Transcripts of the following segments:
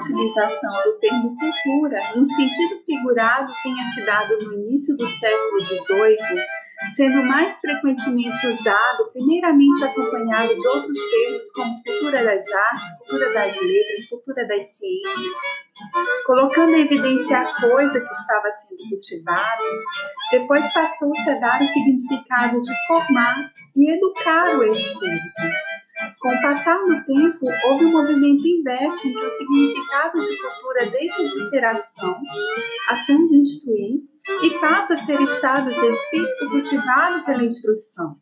utilização do termo cultura, no sentido figurado, tenha se dado no início do século XVIII, sendo mais frequentemente usado, primeiramente acompanhado de outros termos como cultura das artes, cultura das letras, cultura das ciências, colocando em evidência a coisa que estava sendo cultivada, depois passou-se a dar o significado de formar e educar o espírito. Com o passar do tempo, houve um movimento inverso entre o significado de cultura deixa de ser ação, ação de instruir, e passa a ser estado de espírito cultivado pela instrução.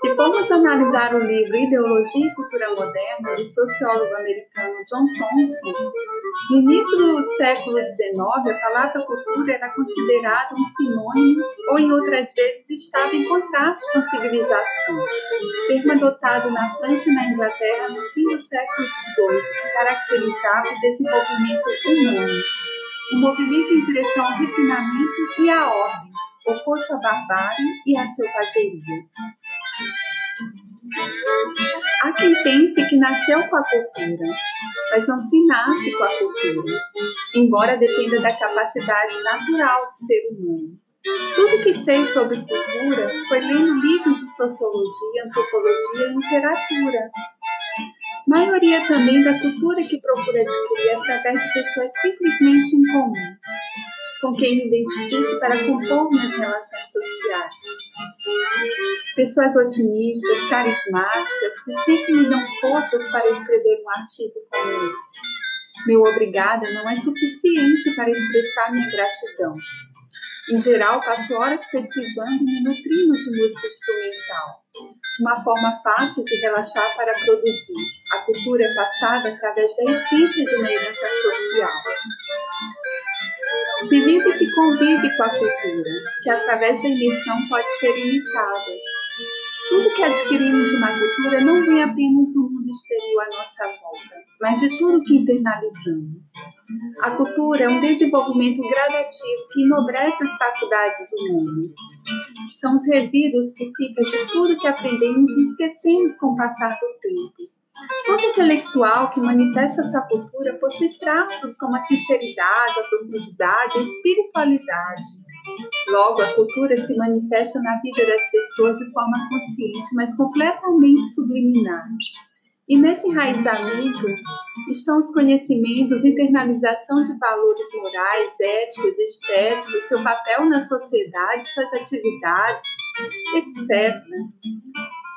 Se formos analisar o livro Ideologia e Cultura Moderna, do sociólogo americano John Thompson, no início do século XIX, a palavra cultura era considerada um sinônimo ou, em outras vezes, estava em contraste com civilização, termo adotado na França e na Inglaterra no fim do século XVIII, que caracterizava o desenvolvimento humano, um movimento em direção ao refinamento e à ordem, oposto à barbárie e à selvageria. Há quem pense que nasceu com a cultura, mas não se nasce com a cultura, embora dependa da capacidade natural do ser humano. Tudo que sei sobre cultura foi lendo livros de sociologia, antropologia e literatura. Maioria também da cultura que procura adquirir através de pessoas simplesmente incomuns, com quem me identifico para compor minhas relações sociais. Pessoas otimistas, carismáticas, que sempre me dão forças para escrever um artigo como esse. Meu obrigada não é suficiente para expressar minha gratidão. Em geral, passo horas pesquisando e me nutrindo de música instrumental. Uma forma fácil de relaxar para produzir. A cultura é passada através da essência de uma herança social. Se vive e se convive com a cultura, que através da imersão pode ser imitada. Tudo que adquirimos de uma cultura não vem apenas do mundo exterior à nossa volta, mas de tudo que internalizamos. A cultura é um desenvolvimento gradativo que enobrece as faculdades humanas. São os resíduos que ficam de tudo que aprendemos e esquecemos com o passar do tempo intelectual que manifesta sua cultura possui traços como a sinceridade, a profundidade, a espiritualidade. Logo, a cultura se manifesta na vida das pessoas de forma consciente, mas completamente subliminar. E nesse enraizamento estão os conhecimentos, internalização de valores morais, éticos, estéticos, seu papel na sociedade, suas atividades, etc.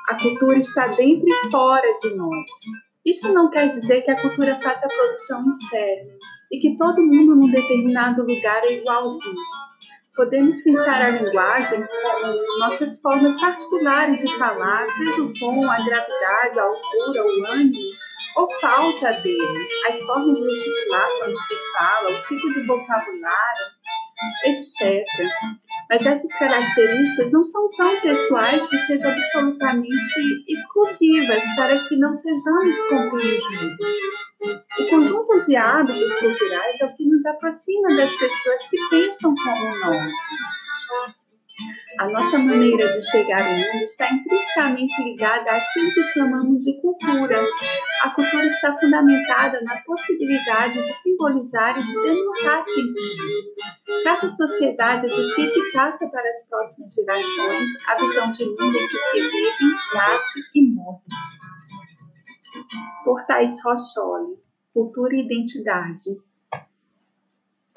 A cultura está dentro e fora de nós. Isso não quer dizer que a cultura faça produção em série e que todo mundo num determinado lugar é igualzinho. Podemos pensar a linguagem como nossas formas particulares de falar, seja o tom, a gravidade, a altura, o ânimo ou falta dele, as formas de gesticular quando se fala, o tipo de vocabulário, etc. Mas essas características não são tão pessoais que sejam absolutamente exclusivas para que não sejamos compreendidos. O conjunto de hábitos culturais é o que nos aproxima das pessoas que pensam como nós. A nossa maneira de chegar ao mundo está intrinsecamente ligada àquilo que chamamos de cultura. A cultura está fundamentada na possibilidade de simbolizar e de denotar sentido. Cada sociedade adquire passa para as próximas gerações a visão de mundo em que se vive, nasce e morre. Por Thaís Rocholi, Cultura e Identidade,